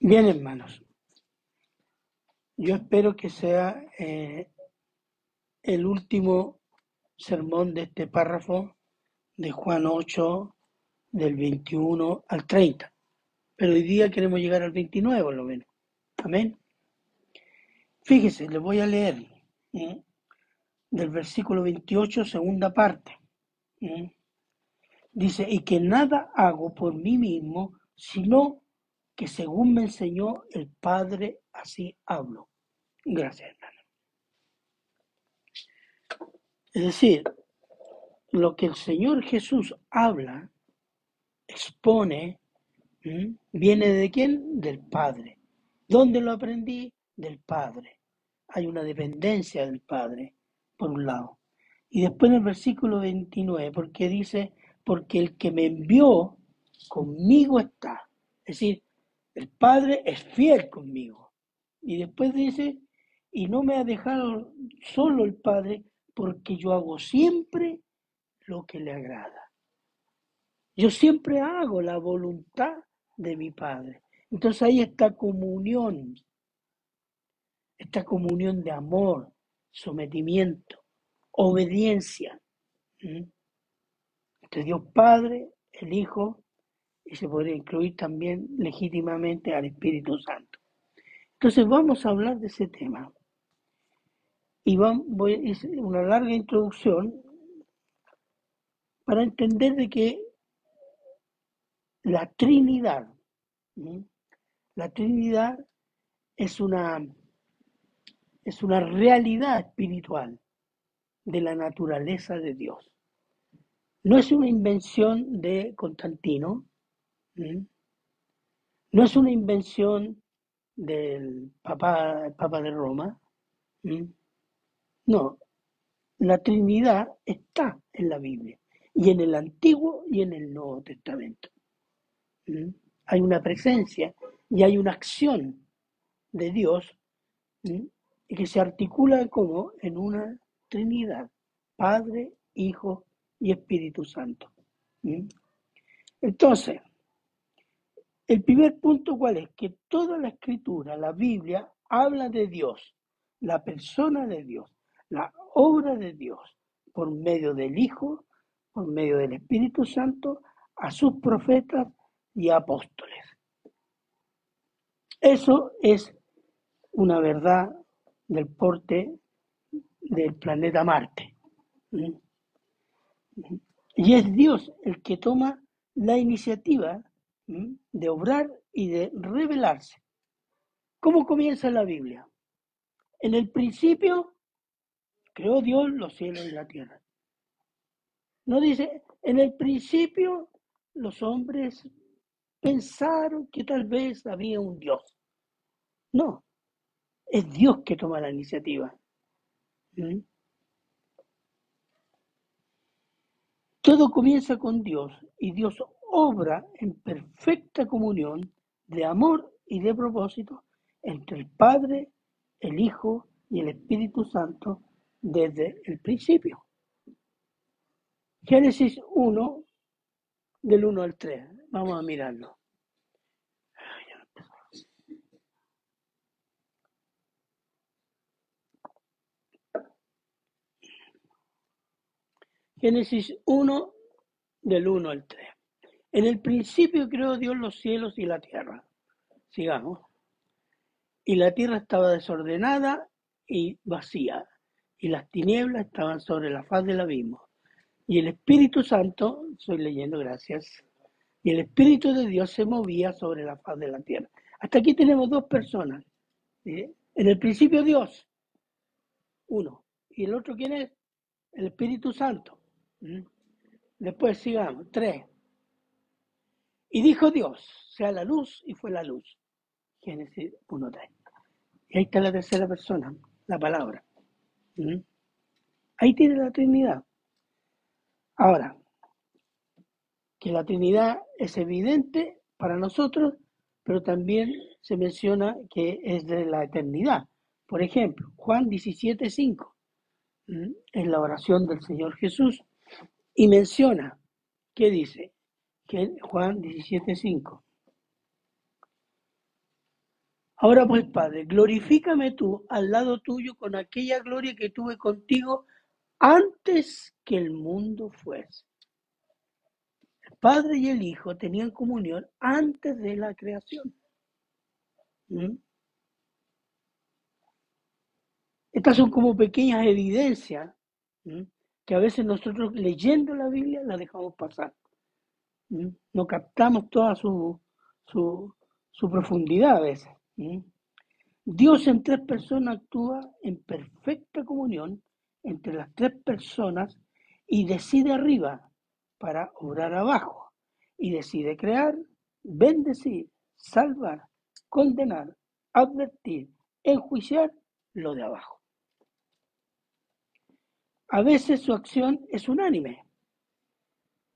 Bien, hermanos. Yo espero que sea eh, el último sermón de este párrafo de Juan 8, del 21 al 30. Pero hoy día queremos llegar al 29 por lo menos. Amén. Fíjese, les voy a leer del versículo 28, segunda parte. Dice, y que nada hago por mí mismo, sino que según me enseñó el Padre, así hablo. Gracias, hermano. Es decir, lo que el Señor Jesús habla, expone, viene de quién? Del Padre. ¿Dónde lo aprendí? Del Padre. Hay una dependencia del Padre, por un lado. Y después en el versículo 29, porque dice, porque el que me envió conmigo está. Es decir, el Padre es fiel conmigo. Y después dice, y no me ha dejado solo el Padre, porque yo hago siempre lo que le agrada. Yo siempre hago la voluntad de mi Padre. Entonces ahí está comunión, esta comunión de amor, sometimiento, obediencia. Entre Dios Padre, el Hijo, y se podría incluir también legítimamente al Espíritu Santo. Entonces vamos a hablar de ese tema. Y vamos, voy hacer una larga introducción para entender de que la Trinidad, la Trinidad es una, es una realidad espiritual de la naturaleza de Dios. No es una invención de Constantino, no es una invención del Papa, Papa de Roma, no, la Trinidad está en la Biblia y en el Antiguo y en el Nuevo Testamento. Hay una presencia y hay una acción de Dios ¿Mm? que se articula como en una Trinidad, Padre, Hijo y Espíritu Santo. ¿Mm? Entonces, el primer punto cuál es? Que toda la escritura, la Biblia, habla de Dios, la persona de Dios, la obra de Dios, por medio del Hijo por medio del Espíritu Santo a sus profetas y apóstoles. Eso es una verdad del porte del planeta Marte. Y es Dios el que toma la iniciativa de obrar y de revelarse. ¿Cómo comienza la Biblia? En el principio creó Dios los cielos y la tierra. No dice, en el principio los hombres pensaron que tal vez había un Dios. No, es Dios que toma la iniciativa. Todo comienza con Dios y Dios obra en perfecta comunión de amor y de propósito entre el Padre, el Hijo y el Espíritu Santo desde el principio. Génesis 1, del 1 al 3. Vamos a mirarlo. Génesis 1, del 1 al 3. En el principio creó Dios los cielos y la tierra. Sigamos. Y la tierra estaba desordenada y vacía, y las tinieblas estaban sobre la faz del abismo y el Espíritu Santo, estoy leyendo, gracias, y el Espíritu de Dios se movía sobre la faz de la tierra. Hasta aquí tenemos dos personas. En el principio Dios, uno. ¿Y el otro quién es? El Espíritu Santo. ¿Mm? Después sigamos, tres. Y dijo Dios, sea la luz y fue la luz. Génesis 1.3. Y ahí está la tercera persona, la palabra. ¿Mm? Ahí tiene la Trinidad. Ahora, que la Trinidad es evidente para nosotros, pero también se menciona que es de la eternidad. Por ejemplo, Juan 17:5 es la oración del Señor Jesús y menciona, ¿qué dice? que Juan 17:5. Ahora pues, Padre, glorifícame tú al lado tuyo con aquella gloria que tuve contigo antes que el mundo fuese. El Padre y el Hijo tenían comunión antes de la creación. ¿Mm? Estas son como pequeñas evidencias ¿m? Que a veces nosotros leyendo la Biblia la dejamos pasar. No captamos toda su, su, profundidad a veces. Dios en tres personas actúa en perfecta comunión entre las tres personas y decide arriba para obrar abajo. Y decide crear, bendecir, salvar, condenar, advertir, enjuiciar lo de abajo. A veces su acción es unánime.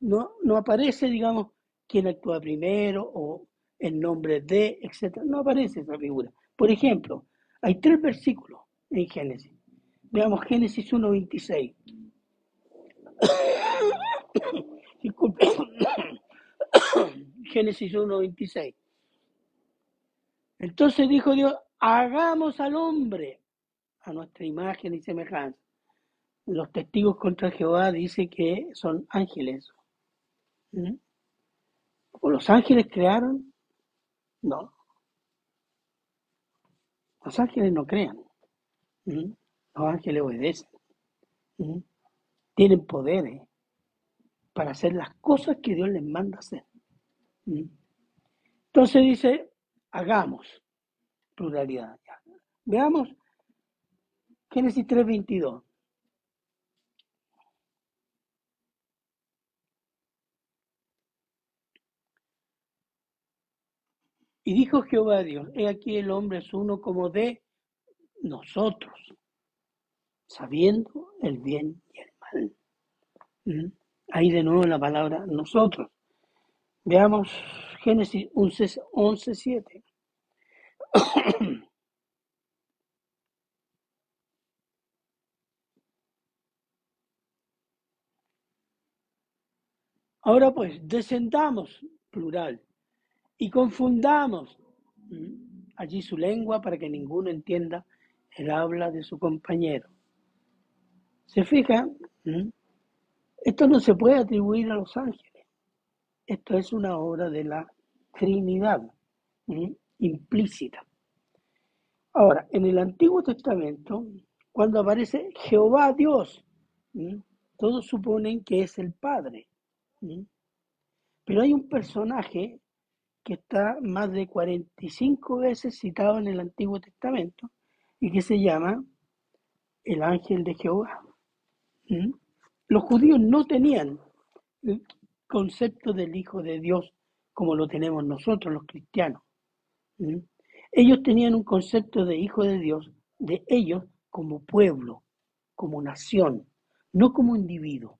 No, no aparece, digamos, quién actúa primero o el nombre de, etc. No aparece esa figura. Por ejemplo, hay tres versículos en Génesis. Veamos Génesis 1.26. Disculpe. Génesis 1.26. Entonces dijo Dios, hagamos al hombre a nuestra imagen y semejanza. Los testigos contra Jehová dice que son ángeles. ¿Mm? ¿O los ángeles crearon? No. Los ángeles no crean. ¿Mm? Los ángeles obedecen. ¿Mm? Tienen poderes para hacer las cosas que Dios les manda hacer. Entonces dice, hagamos pluralidad. Veamos Génesis 3:22. Y dijo Jehová a Dios, he aquí el hombre es uno como de nosotros, sabiendo el bien y el mal. ¿Mm? Ahí de nuevo la palabra nosotros. Veamos Génesis 11, 7. Ahora pues, descendamos, plural, y confundamos allí su lengua para que ninguno entienda el habla de su compañero. ¿Se fija? ¿Mm? Esto no se puede atribuir a los ángeles. Esto es una obra de la Trinidad implícita. Ahora, en el Antiguo Testamento, cuando aparece Jehová Dios, todos suponen que es el Padre. Pero hay un personaje que está más de 45 veces citado en el Antiguo Testamento y que se llama el ángel de Jehová. Los judíos no tenían el concepto del Hijo de Dios como lo tenemos nosotros los cristianos. Ellos tenían un concepto de Hijo de Dios de ellos como pueblo, como nación, no como individuo.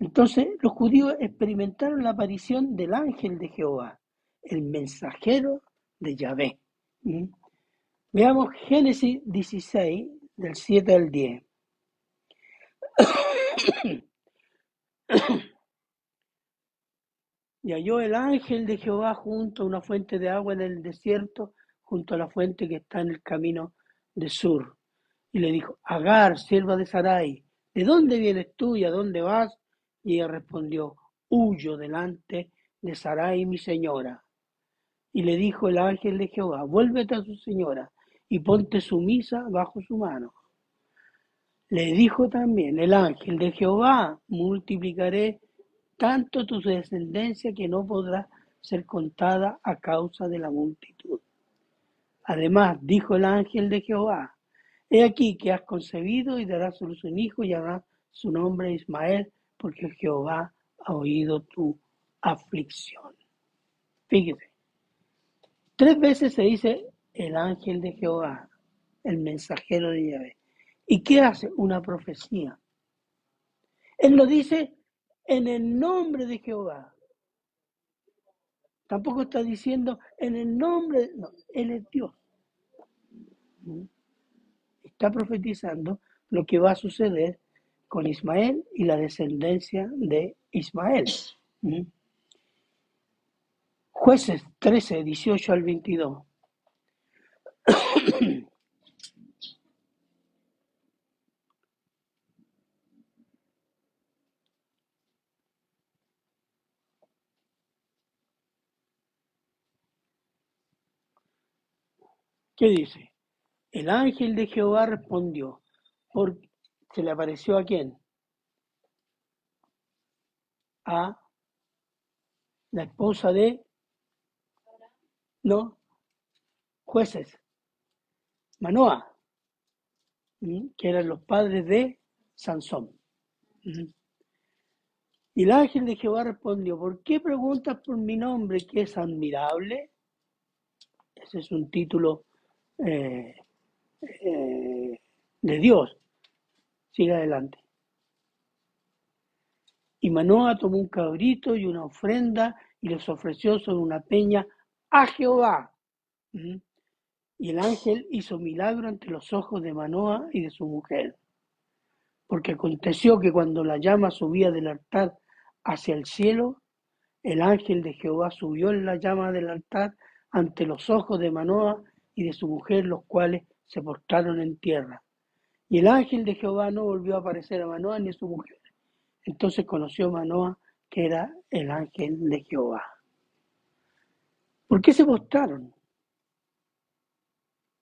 Entonces los judíos experimentaron la aparición del ángel de Jehová, el mensajero de Yahvé. Veamos Génesis 16, del 7 al 10. Y halló el ángel de Jehová junto a una fuente de agua en el desierto, junto a la fuente que está en el camino de Sur. Y le dijo, Agar, sierva de Sarai, ¿de dónde vienes tú y a dónde vas? Y ella respondió, huyo delante de Sarai mi señora. Y le dijo el ángel de Jehová, vuélvete a su señora y ponte sumisa bajo su mano. Le dijo también el ángel de Jehová, multiplicaré tanto tu descendencia que no podrá ser contada a causa de la multitud. Además, dijo el ángel de Jehová, he aquí que has concebido y darás a luz un hijo y llamará su nombre Ismael, porque Jehová ha oído tu aflicción. Fíjese, tres veces se dice el ángel de Jehová, el mensajero de Yahvé. ¿Y qué hace? Una profecía. Él lo dice en el nombre de Jehová. Tampoco está diciendo en el nombre, de- no, Él es Dios. Está profetizando lo que va a suceder con Ismael y la descendencia de Ismael. ¿Mm? Jueces 13, 18 al 22. ¿Qué dice? El ángel de Jehová respondió, por, se le apareció a quién? A la esposa de, no, jueces, Manoa, que eran los padres de Sansón. Y el ángel de Jehová respondió, ¿por qué preguntas por mi nombre que es admirable? Ese es un título eh, eh, de Dios. Sigue adelante. Y Manoa tomó un cabrito y una ofrenda y los ofreció sobre una peña a Jehová. Y el ángel hizo milagro ante los ojos de Manoa y de su mujer. Porque aconteció que cuando la llama subía del altar hacia el cielo, el ángel de Jehová subió en la llama del altar ante los ojos de Manoa y de su mujer, los cuales se postraron en tierra. Y el ángel de Jehová no volvió a aparecer a Manoa ni a su mujer. Entonces conoció Manoa que era el ángel de Jehová. ¿Por qué se postraron?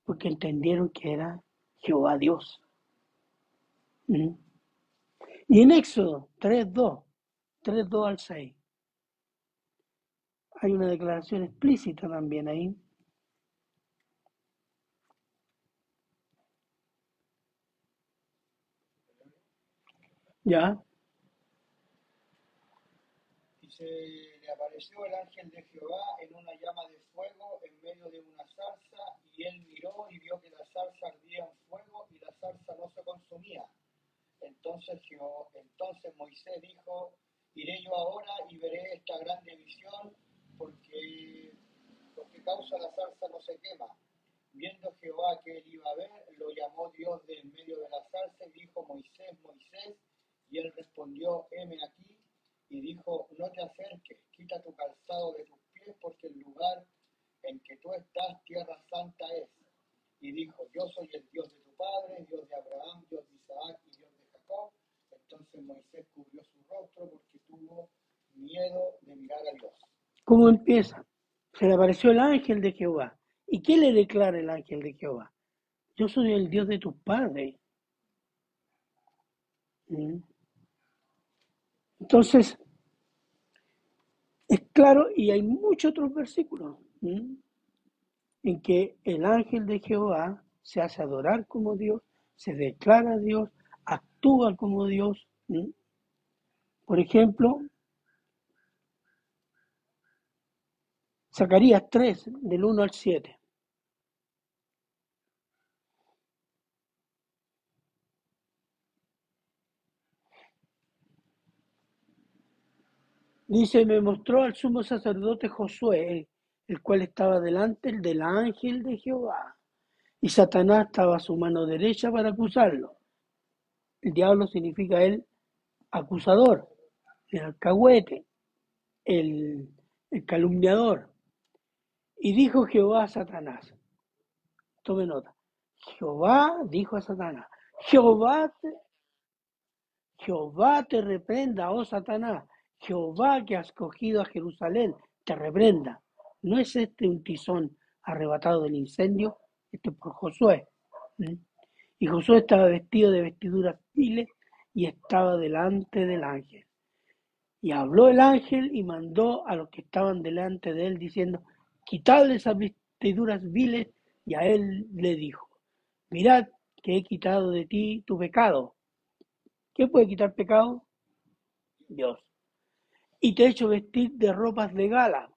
Porque entendieron que era Jehová Dios. ¿Mm? Y en Éxodo 3.2, 3.2 al 6, hay una declaración explícita también ahí Ya. Y se le apareció el ángel de Jehová en una llama de fuego en medio de una zarza, y él miró y vio que la zarza ardía en fuego y la zarza no se consumía. Entonces, entonces Moisés dijo, iré yo ahora y veré esta grande visión, porque lo que causa la zarza no se quema. Viendo Jehová que él iba a ver, lo llamó Dios de en medio de la zarza y dijo, Moisés, Moisés, y él respondió, heme aquí, y dijo, no te acerques, quita tu calzado de tus pies, porque el lugar en que tú estás, tierra santa es. Y dijo, yo soy el Dios de tu padre, Dios de Abraham, Dios de Isaac y Dios de Jacob. Entonces Moisés cubrió su rostro porque tuvo miedo de mirar a Dios. ¿Cómo empieza? Se le apareció el ángel de Jehová. ¿Y qué le declara el ángel de Jehová? Yo soy el Dios de tus padres. ¿Mm? Entonces, es claro, y hay muchos otros versículos en que el ángel de Jehová se hace adorar como Dios, se declara Dios, actúa como Dios. Por ejemplo, Zacarías 3, del 1 al 7. Dice, me mostró al sumo sacerdote Josué, el cual estaba delante del ángel de Jehová, y Satanás estaba a su mano derecha para acusarlo. El diablo significa el acusador, el alcahuete, el, el calumniador. Y dijo Jehová a Satanás, tome nota, Jehová dijo a Satanás, Jehová te, Jehová te reprenda, oh Satanás, Jehová que has cogido a Jerusalén te reprenda. ¿No es este un tizón arrebatado del incendio? Esto es por Josué. Y Josué estaba vestido de vestiduras viles y estaba delante del ángel. Y habló el ángel y mandó a los que estaban delante de él diciendo, quitadle esas vestiduras viles. Y a él le dijo, mirad que he quitado de ti tu pecado. ¿Qué puede quitar pecado? Dios y te he hecho vestir de ropas de gala.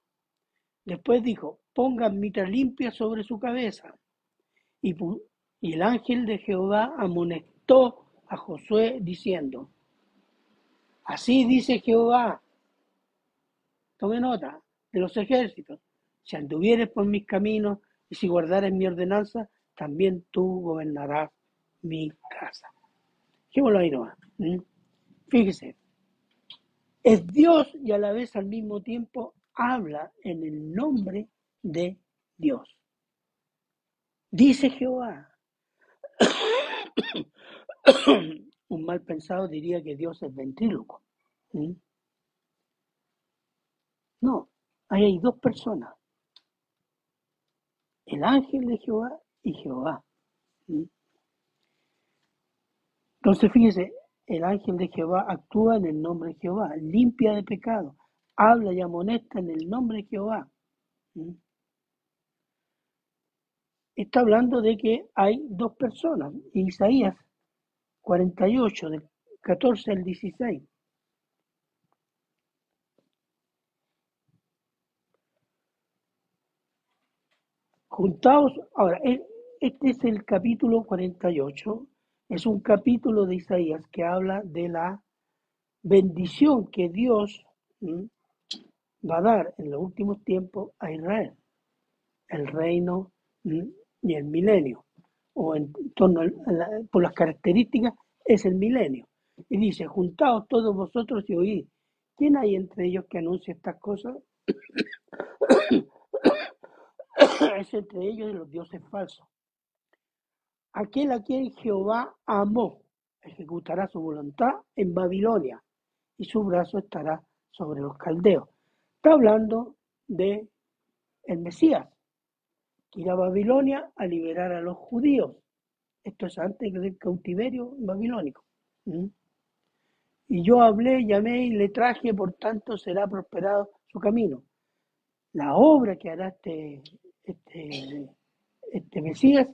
Después dijo, pongan mitra limpia sobre su cabeza. Y, y el ángel de Jehová amonestó a Josué diciendo, así dice Jehová, tome nota de los ejércitos, si anduvieres por mis caminos y si guardares mi ordenanza, también tú gobernarás mi casa. Dejémoslo ahí nomás. ¿Mm? Fíjese, es Dios y a la vez al mismo tiempo habla en el nombre de Dios. Dice Jehová. Un mal pensado diría que Dios es ventríloco. ¿Mm? No, ahí hay dos personas. El ángel de Jehová y Jehová. ¿Mm? Entonces fíjese, el ángel de Jehová actúa en el nombre de Jehová, limpia de pecado, habla y amonesta en el nombre de Jehová. ¿Mm? Está hablando de que hay dos personas, Isaías 48, del 14 al 16. Juntaos, ahora, e, este es el capítulo 48, es un capítulo de Isaías que habla de la bendición que Dios va a dar en los últimos tiempos a Israel, el reino y el milenio, o en torno a por las características es el milenio. Y dice, juntaos todos vosotros y oíd. ¿Quién hay entre ellos que anuncie estas cosas? es entre ellos y los dioses falsos. Aquel a quien Jehová amó, ejecutará su voluntad en Babilonia, y su brazo estará sobre los caldeos. Está hablando de el Mesías, que irá a Babilonia a liberar a los judíos. Esto es antes del cautiverio babilónico. Y yo hablé, llamé y le traje, por tanto será prosperado su camino. La obra que hará este, este, este Mesías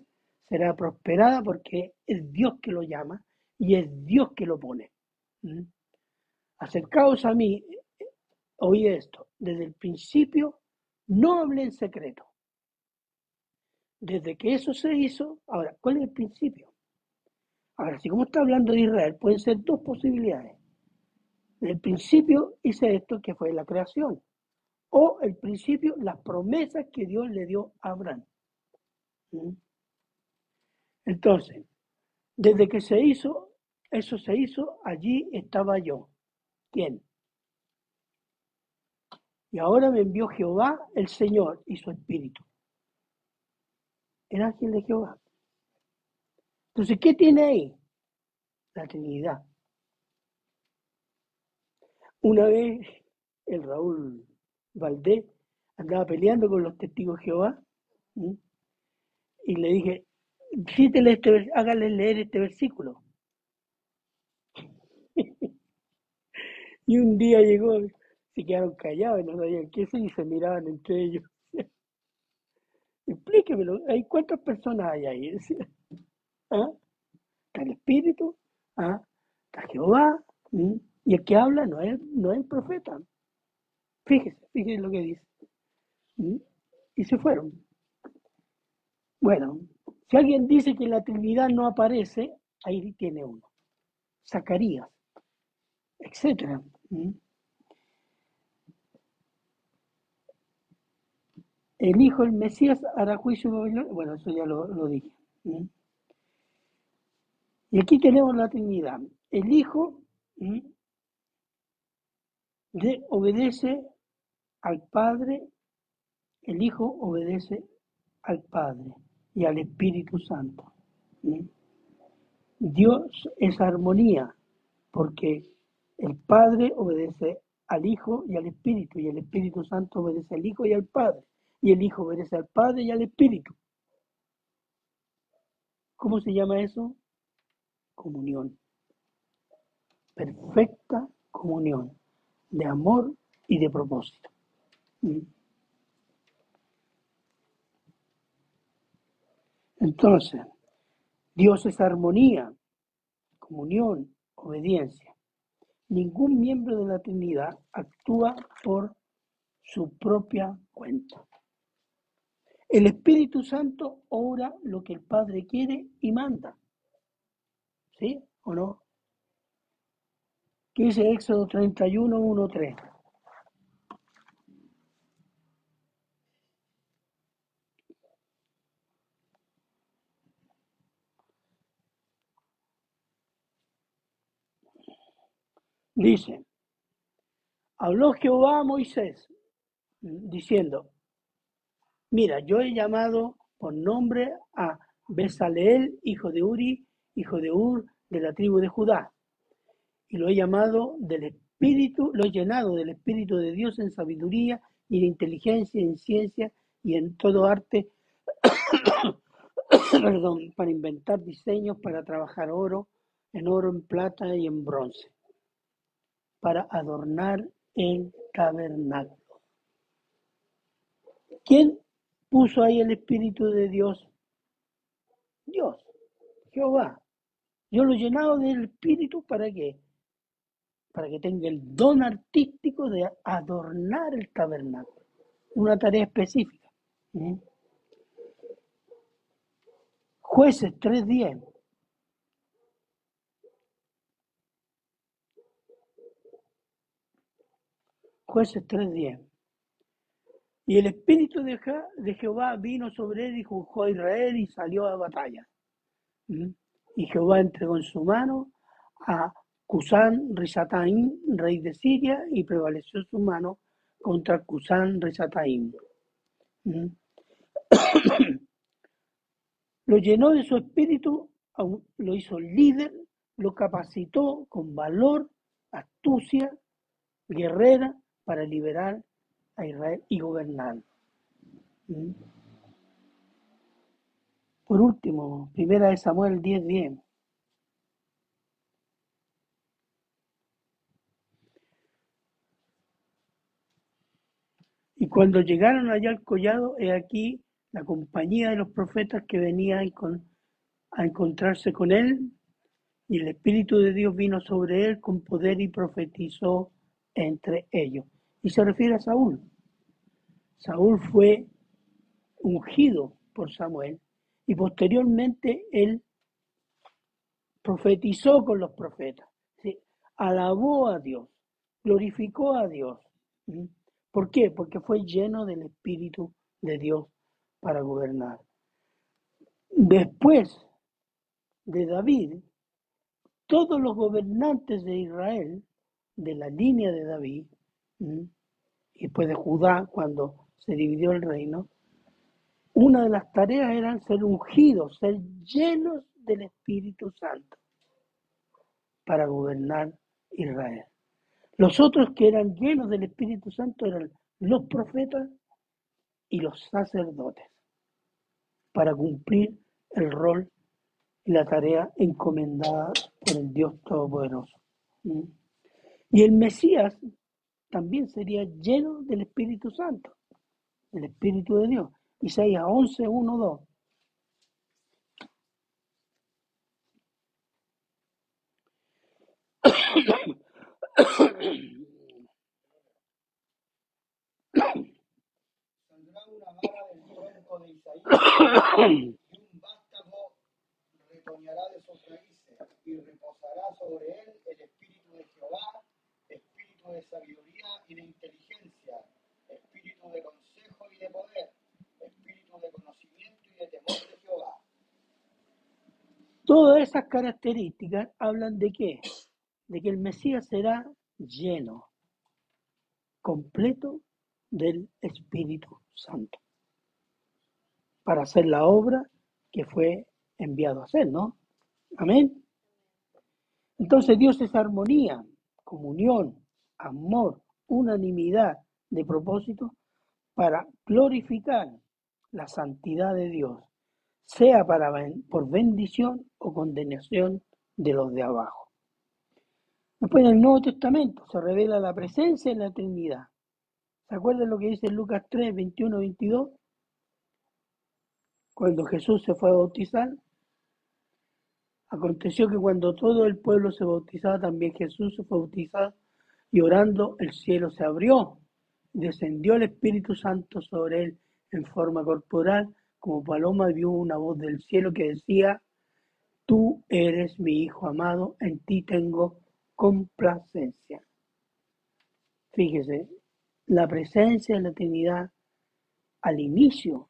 será prosperada porque es Dios que lo llama y es Dios que lo pone. Acercaos a mí, oí esto, desde el principio no hablé en secreto. Desde que eso se hizo, ahora, ¿cuál es el principio? Ahora, si como está hablando de Israel, pueden ser dos posibilidades. El principio hice esto que fue la creación. O el principio, las promesas que Dios le dio a Abraham. ¿Mm? Entonces, desde que se hizo, eso se hizo, allí estaba yo. ¿Quién? Y ahora me envió Jehová, el Señor, y su Espíritu. El ángel de Jehová. Entonces, ¿qué tiene ahí? La Trinidad. Una vez el Raúl Valdés andaba peleando con los testigos de Jehová y le dije, este, hágale leer este versículo. y un día llegó, se quedaron callados y no sabían qué y se miraban entre ellos. Explíquemelo, ¿hay cuántas personas hay ahí? ¿Ah? Está el Espíritu, ¿Ah? está Jehová, y el que habla no es, no es el profeta. Fíjese, fíjese lo que dice. Y se fueron. Bueno, si alguien dice que la Trinidad no aparece, ahí tiene uno. Zacarías, etc. El Hijo, el Mesías, hará juicio Bueno, eso ya lo, dije. Y aquí tenemos la Trinidad. El Hijo de, obedece al Padre, el Hijo obedece al Padre y al Espíritu Santo. Dios es armonía, porque el Padre obedece al Hijo y al Espíritu, y el Espíritu Santo obedece al Hijo y al Padre, y el Hijo obedece al Padre y al Espíritu. ¿Cómo se llama eso? Comunión. Perfecta comunión de amor y de propósito. Entonces, Dios es armonía, comunión, obediencia. Ningún miembro de la Trinidad actúa por su propia cuenta. El Espíritu Santo obra lo que el Padre quiere y manda. ¿Sí o no? ¿Qué dice Éxodo 31, 1, 3? Dice, habló Jehová a Moisés diciendo, mira, yo he llamado por nombre a Besaleel, hijo de Uri, hijo de Ur, de la tribu de Judá, y lo he llamado del Espíritu, lo he llenado del Espíritu de Dios en sabiduría y en inteligencia, en ciencia y en todo arte, perdón, para inventar diseños, para trabajar oro, en oro, en plata y en bronce, para adornar el tabernáculo. ¿Quién puso ahí el Espíritu de Dios? Dios, Jehová. Yo lo he llenado del Espíritu para qué? Para que tenga el don artístico de adornar el tabernáculo. Una tarea específica. ¿Mm? Jueces 3.10. Jueces 3.10. Y el espíritu de, Jehová vino sobre él y juzgó a Israel y salió a batalla. Y Jehová entregó en su mano a Cusán Risataim, rey de Siria, y prevaleció su mano contra Cusán Risataim. ¿Mm? lo llenó de su espíritu, lo hizo líder, lo capacitó con valor, astucia, guerrera para liberar a Israel y gobernar. ¿Mm? Por último, primera de Samuel 10:10. Y cuando llegaron allá al collado, he aquí la compañía de los profetas que venían a encontrarse con él, y el Espíritu de Dios vino sobre él con poder y profetizó entre ellos. Y se refiere a Saúl. Saúl fue ungido por Samuel y posteriormente él profetizó con los profetas, alabó a Dios, glorificó a Dios. ¿Por qué? Porque fue lleno del Espíritu de Dios para gobernar. Después de David, todos los gobernantes de Israel, de la línea de David, y después de Judá, cuando se dividió el reino, una de las tareas era ser ungidos, ser llenos del Espíritu Santo para gobernar Israel. Los otros que eran llenos del Espíritu Santo eran los profetas y los sacerdotes para cumplir el rol y la tarea encomendada por el Dios Todopoderoso. Y el Mesías también sería lleno del Espíritu Santo el Espíritu de Dios. Isaías 11, 1, 2. Saldrá una vara del tronco de Isaías y un vástago retoñará de sus raíces y reposará sobre él el espíritu de Jehová, espíritu de sabiduría y de inteligencia, espíritu de de poder, espíritu de conocimiento y de temor de Jehová. Todas esas características hablan de qué? De que el Mesías será lleno, completo del Espíritu Santo, para hacer la obra que fue enviado a hacer, ¿no? Amén. Entonces Dios es armonía, comunión, amor, unanimidad de propósito para glorificar la santidad de Dios, sea para, por bendición o condenación de los de abajo. Después en el Nuevo Testamento se revela la presencia en la Trinidad. ¿Se acuerdan lo que dice Lucas 3, 21, 22? Cuando Jesús se fue a bautizar, aconteció que cuando todo el pueblo se bautizaba, también Jesús se fue a bautizar y orando el cielo se abrió descendió el Espíritu Santo sobre él en forma corporal, como paloma vio una voz del cielo que decía, tú eres mi Hijo amado, en ti tengo complacencia. Fíjese, la presencia de la Trinidad al inicio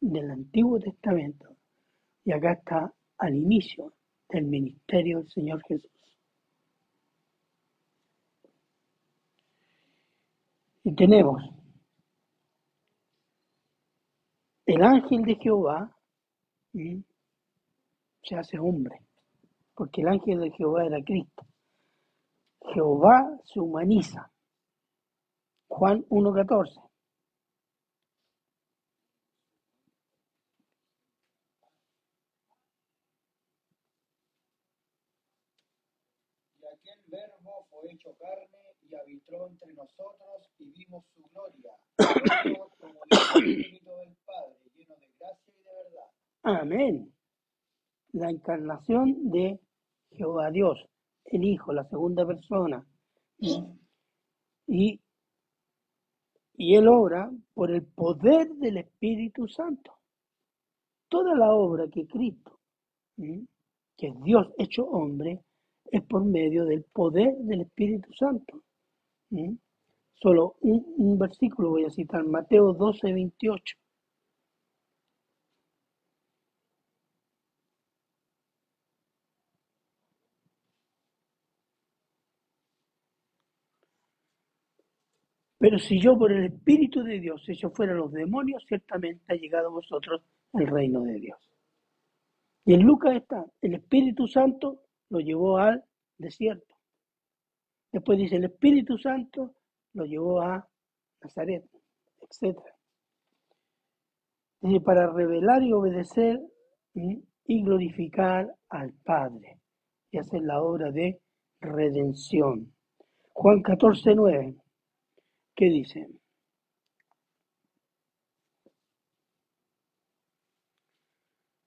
del Antiguo Testamento y acá está al inicio del ministerio del Señor Jesús. Y tenemos el ángel de Jehová ¿m? se hace hombre, porque el ángel de Jehová era Cristo. Jehová se humaniza. Juan 1.14. Y aquel verbo fue hecho carne habitó entre nosotros y vimos su gloria, como del Espíritu del Padre, lleno de gracia y de verdad. Amén. La encarnación de Jehová Dios, el Hijo, la segunda persona. Y, y Él obra por el poder del Espíritu Santo. Toda la obra que Cristo, que es Dios hecho hombre, es por medio del poder del Espíritu Santo. Solo un, versículo voy a citar, Mateo 12, 28. Pero si yo por el Espíritu de Dios echo fuera los demonios, ciertamente ha llegado a vosotros el reino de Dios. Y en Lucas está, el Espíritu Santo lo llevó al desierto. Después dice, el Espíritu Santo lo llevó a Nazaret, etc. Dice, para revelar y obedecer y glorificar al Padre y hacer la obra de redención. Juan 14, 9. ¿Qué dice?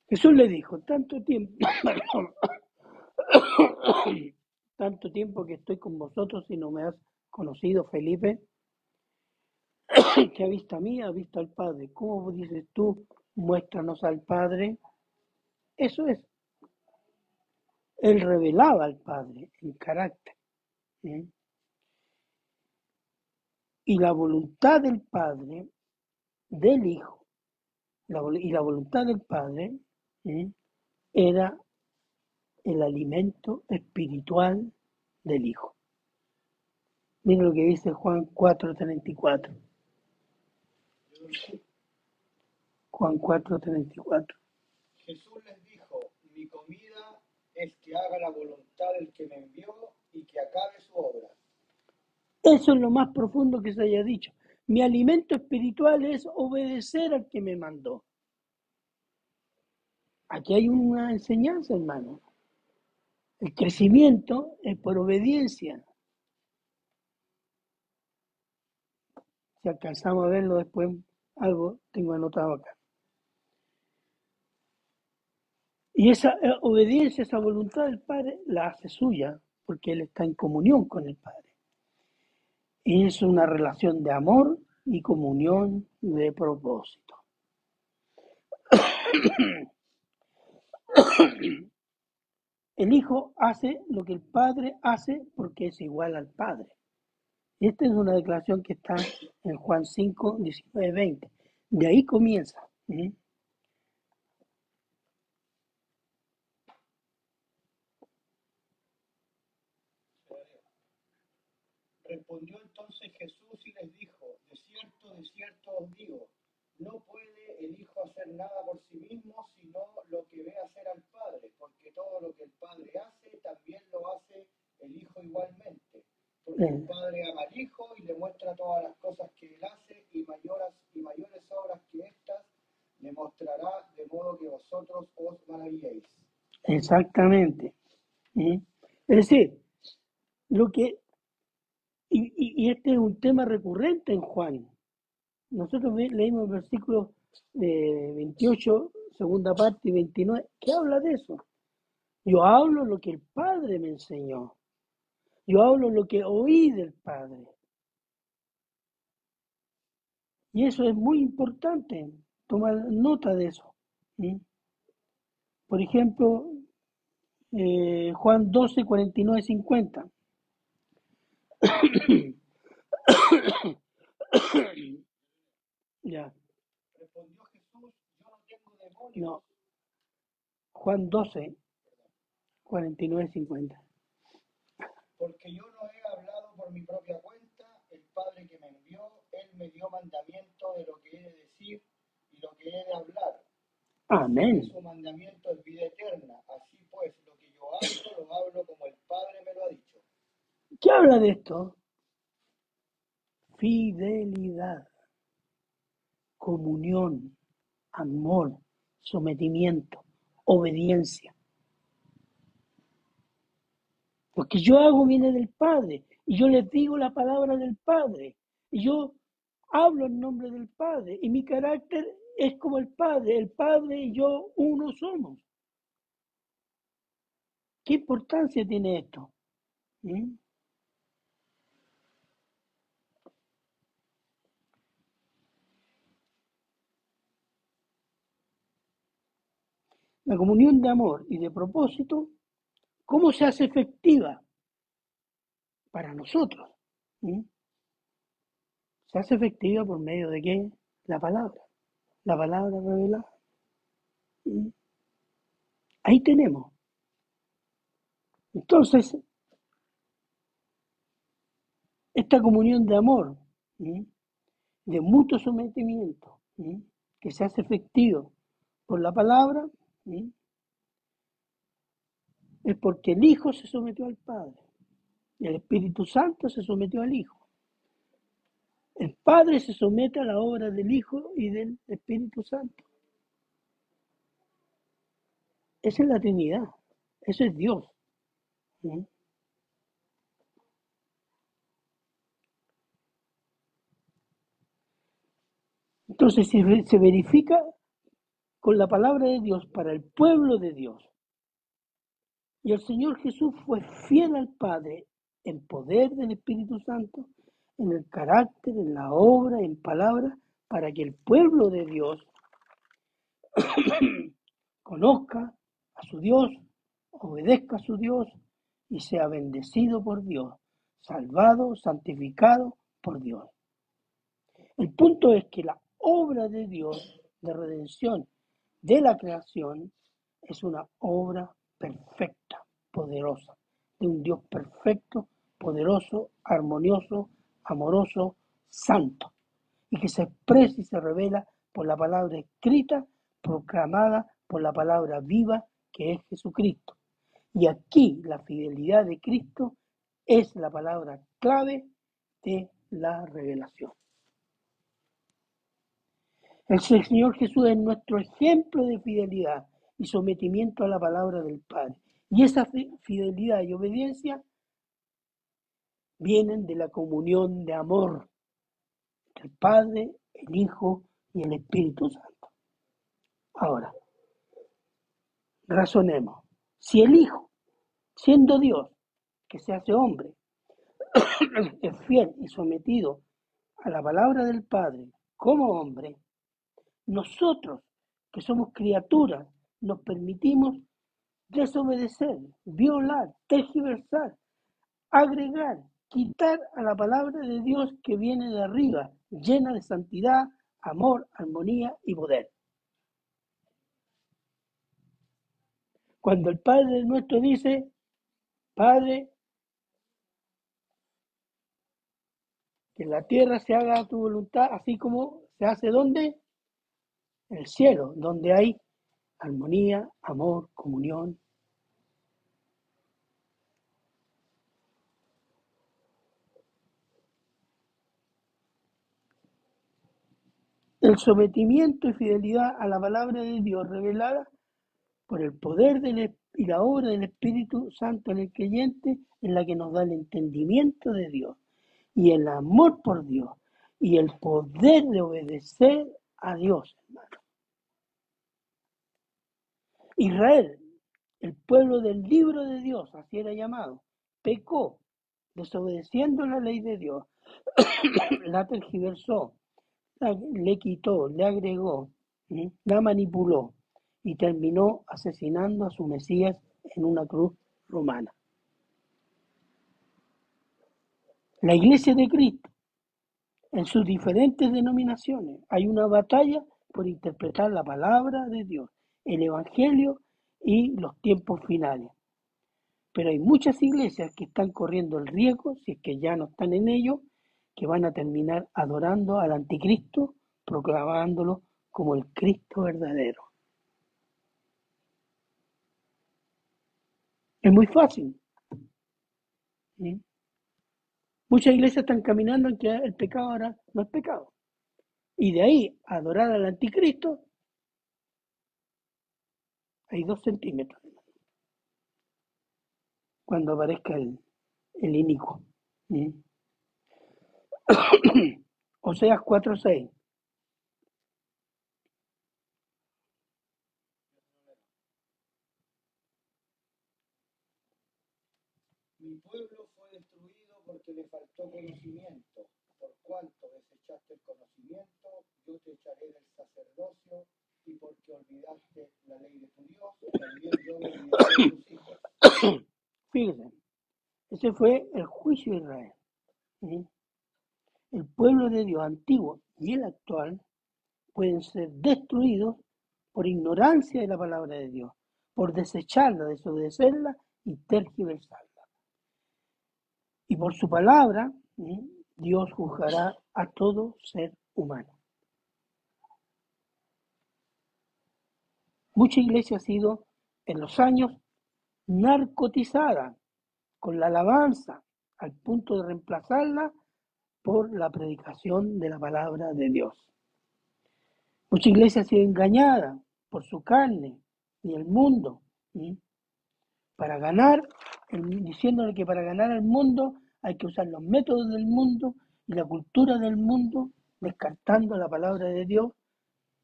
Jesús le dijo, tanto tiempo, tanto tiempo que estoy con vosotros y no me has conocido, Felipe, que ha visto a mí, ha visto al Padre. ¿Cómo dices tú, muéstranos al Padre? Eso es. Él revelaba al Padre en carácter. ¿eh? Y la voluntad del Padre, del Hijo, y la voluntad del Padre ¿eh? era el alimento espiritual del Hijo. Miren lo que dice Juan 4:34. Juan 4:34. Jesús les dijo, mi comida es que haga la voluntad del que me envió y que acabe su obra. Eso es lo más profundo que se haya dicho. Mi alimento espiritual es obedecer al que me mandó. Aquí hay una enseñanza, hermano. El crecimiento es por obediencia. Si alcanzamos a verlo después, algo tengo anotado acá. Y esa eh, obediencia, esa voluntad del Padre, la hace suya, porque Él está en comunión con el Padre. Y es una relación de amor y comunión de propósito. El Hijo hace lo que el Padre hace porque es igual al Padre. Esta es una declaración que está en Juan 5, 19, 20. De ahí comienza. Respondió entonces Jesús y les dijo, de cierto, de cierto os digo, no puede el Hijo hacer nada por sí mismo, sino lo que ve hacer al Padre, porque todo lo que el Padre hace, también lo hace el Hijo igualmente. Porque el Padre ama al Hijo y le muestra todas las cosas que él hace y mayores, y mayores obras que estas le mostrará, de modo que vosotros os maravilléis. Exactamente. ¿eh? Es decir, lo que, y, y- y este es un tema recurrente en Juan. Nosotros leímos el de 28, segunda parte y 29, que habla de eso. Yo hablo lo que el Padre me enseñó. Yo hablo lo que oí del Padre. Y eso es muy importante, tomar nota de eso. Por ejemplo, eh, Juan 12, 49, 50. ya, Respondió Jesús, yo no tengo demonios, no. Juan 12, 49, 50. porque yo no he hablado por mi propia cuenta, el Padre que me envió, Él me dio mandamiento de lo que he de decir y lo que he de hablar. Amén. Su mandamiento es vida eterna. Así pues, lo que yo hablo, lo hablo como el Padre me lo ha dicho. ¿Qué habla de esto? Fidelidad, comunión, amor, sometimiento, obediencia. Lo que yo hago viene del Padre y yo les digo la palabra del Padre y yo hablo en nombre del Padre y mi carácter es como el Padre. El Padre y yo uno somos. ¿Qué importancia tiene esto? ¿Mm? La comunión de amor y de propósito, ¿cómo se hace efectiva para nosotros? Se hace efectiva por medio de qué? La palabra, la palabra revelada. Ahí tenemos. Entonces, esta comunión de amor, de mutuo sometimiento, que se hace efectivo por la palabra, es porque el Hijo se sometió al Padre y el Espíritu Santo se sometió al Hijo. El Padre se somete a la obra del Hijo y del Espíritu Santo. Esa es la Trinidad, eso es Dios. Entonces se verifica con la palabra de Dios para el pueblo de Dios. Y el Señor Jesús fue fiel al Padre en poder del Espíritu Santo, en el carácter, en la obra, en palabra, para que el pueblo de Dios conozca a su Dios, obedezca a su Dios y sea bendecido por Dios, salvado, santificado por Dios. El punto es que la obra de Dios de redención de la creación es una obra perfecta, poderosa, de un Dios perfecto, poderoso, armonioso, amoroso, santo, y que se expresa y se revela por la palabra escrita, proclamada por la palabra viva que es Jesucristo. Y aquí la fidelidad de Cristo es la palabra clave de la revelación. El Señor Jesús es nuestro ejemplo de fidelidad y sometimiento a la palabra del Padre. Y esa fidelidad y obediencia vienen de la comunión de amor entre el Padre, el Hijo y el Espíritu Santo. Ahora, razonemos. Si el Hijo, siendo Dios, que se hace hombre, es fiel y sometido a la palabra del Padre como hombre, nosotros, que somos criaturas, nos permitimos desobedecer, violar, tergiversar, agregar, quitar a la palabra de Dios que viene de arriba, llena de santidad, amor, armonía y poder. Cuando el Padre nuestro dice, Padre, que la tierra se haga tu voluntad, así como se hace donde? El cielo, donde hay armonía, amor, comunión. El sometimiento y fidelidad a la palabra de Dios revelada por el poder y la obra del Espíritu Santo en el creyente es la que nos da el entendimiento de Dios y el amor por Dios y el poder de obedecer a Dios, hermano. Israel, el pueblo del libro de Dios, así era llamado, pecó, desobedeciendo la ley de Dios, la tergiversó, le quitó, le agregó, la manipuló y terminó asesinando a su Mesías en una cruz romana. La iglesia de Cristo, en sus diferentes denominaciones, hay una batalla por interpretar la palabra de Dios el Evangelio y los tiempos finales. Pero hay muchas iglesias que están corriendo el riesgo, si es que ya no están en ello, que van a terminar adorando al anticristo, proclamándolo como el Cristo verdadero. Es muy fácil. Muchas iglesias están caminando en que el pecado ahora no es pecado. Y de ahí adorar al anticristo hay dos centímetros cuando aparezca el, el inicuo. ¿sí? Oseas 4.6. Mi pueblo fue destruido porque le faltó conocimiento. Por cuanto desechaste el conocimiento, yo te echaré del sacerdocio y porque olvidaste la ley de tu Dios, también yo tus hijos. Fíjense, ese fue el juicio de Israel. El pueblo de Dios antiguo y el actual pueden ser destruidos por ignorancia de la palabra de Dios, por desecharla, desobedecerla y tergiversarla. Y por su palabra. Dios juzgará a todo ser humano. Mucha iglesia ha sido en los años narcotizada con la alabanza al punto de reemplazarla por la predicación de la palabra de Dios. Mucha iglesia ha sido engañada por su carne y el mundo, ¿sí? para ganar, diciéndole que para ganar el mundo hay que usar los métodos del mundo y la cultura del mundo, descartando la palabra de Dios,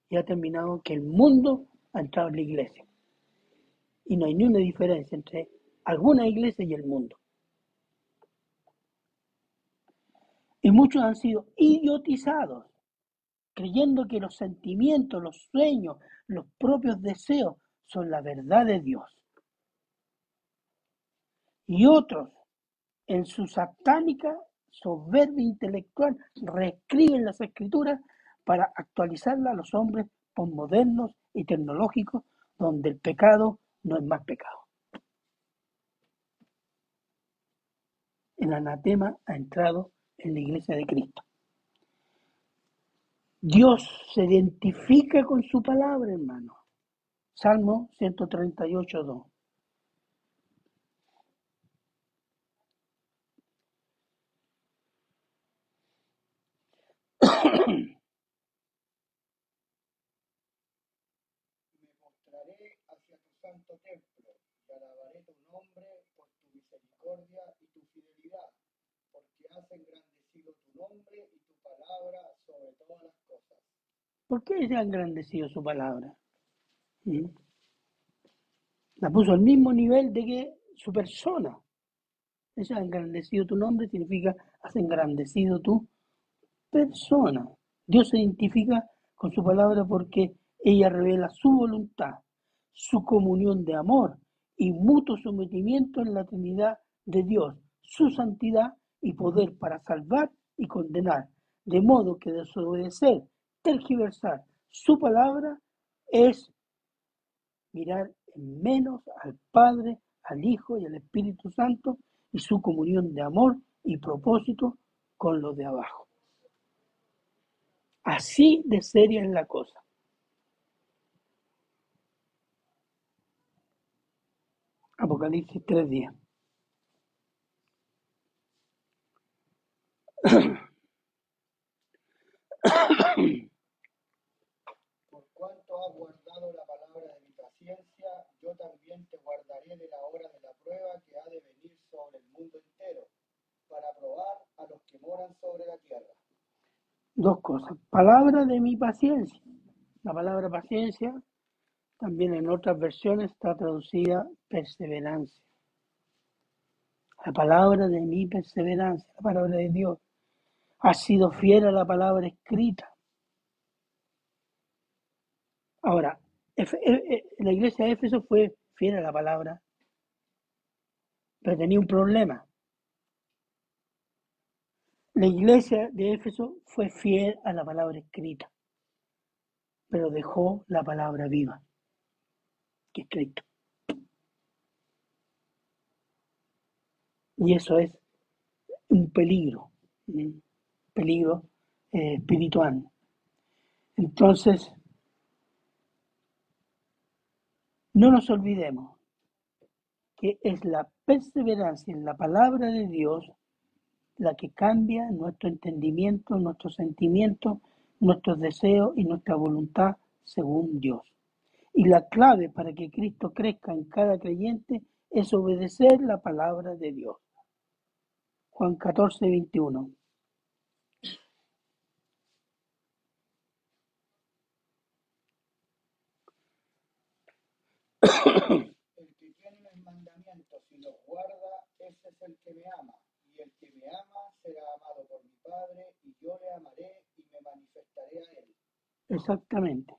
y ha terminado que el mundo ha entrado en la iglesia. Y no hay ni una diferencia entre alguna iglesia y el mundo. Y muchos han sido idiotizados, creyendo que los sentimientos, los sueños, los propios deseos son la verdad de Dios. Y otros, en su satánica soberbia intelectual, reescriben las escrituras para actualizarlas a los hombres posmodernos y tecnológicos, donde el pecado no es más pecado. El anatema ha entrado en la iglesia de Cristo. Dios se identifica con su palabra, hermano. Salmo 138, 2. Me mostraré hacia tu santo templo y alabaré tu nombre por tu misericordia y tu fidelidad, porque has engrandecido tu nombre y tu palabra sobre todas las cosas. ¿Por qué se ha engrandecido su palabra? ¿Mm? La puso al mismo nivel de que su persona. Ese ha engrandecido tu nombre significa has engrandecido tu persona. Dios se identifica con su palabra porque ella revela su voluntad, su comunión de amor y mutuo sometimiento en la Trinidad de Dios, su santidad y poder para salvar y condenar. De modo que desobedecer, tergiversar su palabra es mirar en menos al Padre, al Hijo y al Espíritu Santo y su comunión de amor y propósito con los de abajo. Así de seria es la cosa. Apocalipsis 3.10. Por cuanto has guardado la palabra de mi paciencia, yo también te guardaré de la hora de la prueba que ha de venir sobre el mundo entero, para probar a los que moran sobre la tierra. Dos cosas. Palabra de mi paciencia. La palabra paciencia también en otras versiones está traducida perseverancia. La palabra de mi perseverancia, la palabra de Dios. Ha sido fiel a la palabra escrita. Ahora, e- e- la iglesia de Éfeso fue fiel a la palabra, pero tenía un problema. La iglesia de Éfeso fue fiel a la palabra escrita, pero dejó la palabra viva, que es Cristo. Y eso es un peligro. Peligro eh, espiritual. Entonces, no nos olvidemos que es la perseverancia en la palabra de Dios la que cambia nuestro entendimiento, nuestros sentimientos, nuestros deseos y nuestra voluntad según Dios. Y la clave para que Cristo crezca en cada creyente es obedecer la palabra de Dios. Juan 14, 21. El que tiene mis mandamientos y los guarda, ese es el que me ama. Y el que me ama será amado por mi Padre, y yo le amaré y me manifestaré a él. Exactamente.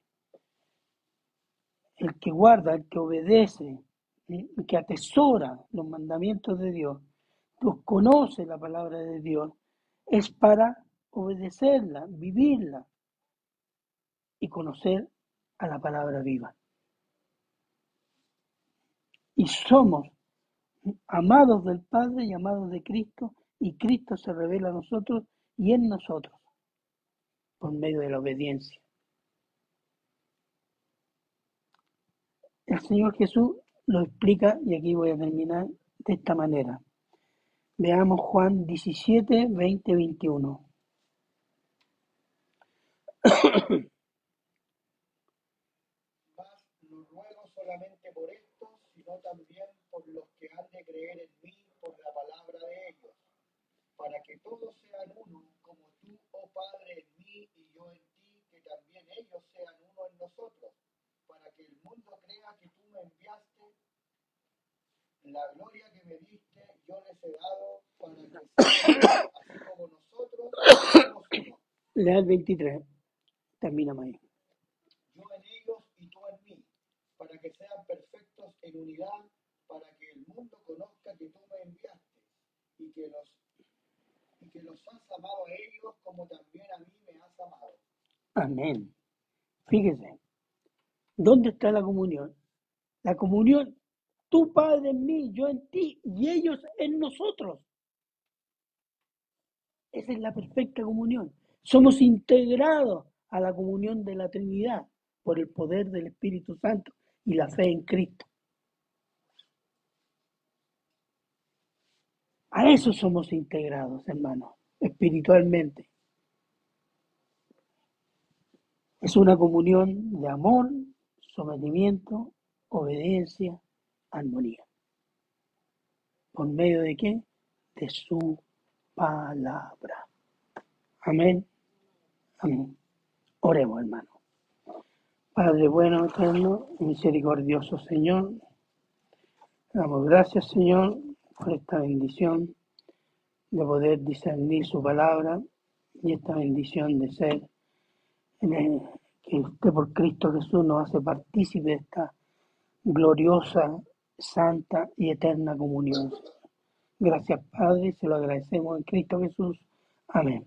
El que guarda, el que obedece, el que atesora los mandamientos de Dios, pues conoce la palabra de Dios, es para obedecerla, vivirla y conocer a la palabra viva. Y somos amados del Padre y amados de Cristo, y Cristo se revela a nosotros y en nosotros por medio de la obediencia. El Señor Jesús lo explica, y aquí voy a terminar de esta manera. Veamos Juan 17, 20, 21. Mas no ruego solamente por estos, sino también por los que han de creer en mí por la palabra de ellos, para que todos sean uno, como tú, oh Padre, en mí y yo en ti, que también ellos sean uno en nosotros, para que el mundo crea que tú me enviaste. La gloria que me diste, yo les he dado para que sean así como nosotros somos uno. Lea el 23. Termina ahí. yo en ellos y tú en mí, para que sean perfectos en unidad, para que el mundo conozca que tú me enviaste y los y que los has amado a ellos como también a mí me has amado. Amén. Fíjese, ¿dónde está la comunión? La comunión, tu Padre en mí, yo en ti y ellos en nosotros. Esa es la perfecta comunión. Somos integrados a la comunión de la Trinidad por el poder del Espíritu Santo y la fe en Cristo. A eso somos integrados, hermanos, espiritualmente. Es una comunión de amor, sometimiento, obediencia, armonía. ¿Por medio de qué? De su palabra. Amén. Amén. Oremos, hermano. Padre bueno, eterno, misericordioso Señor, damos gracias, Señor, por esta bendición de poder discernir su palabra y esta bendición de ser en el- que usted por Cristo Jesús nos hace partícipe de esta gloriosa, santa y eterna comunión. Gracias, Padre, se lo agradecemos en Cristo Jesús. Amén.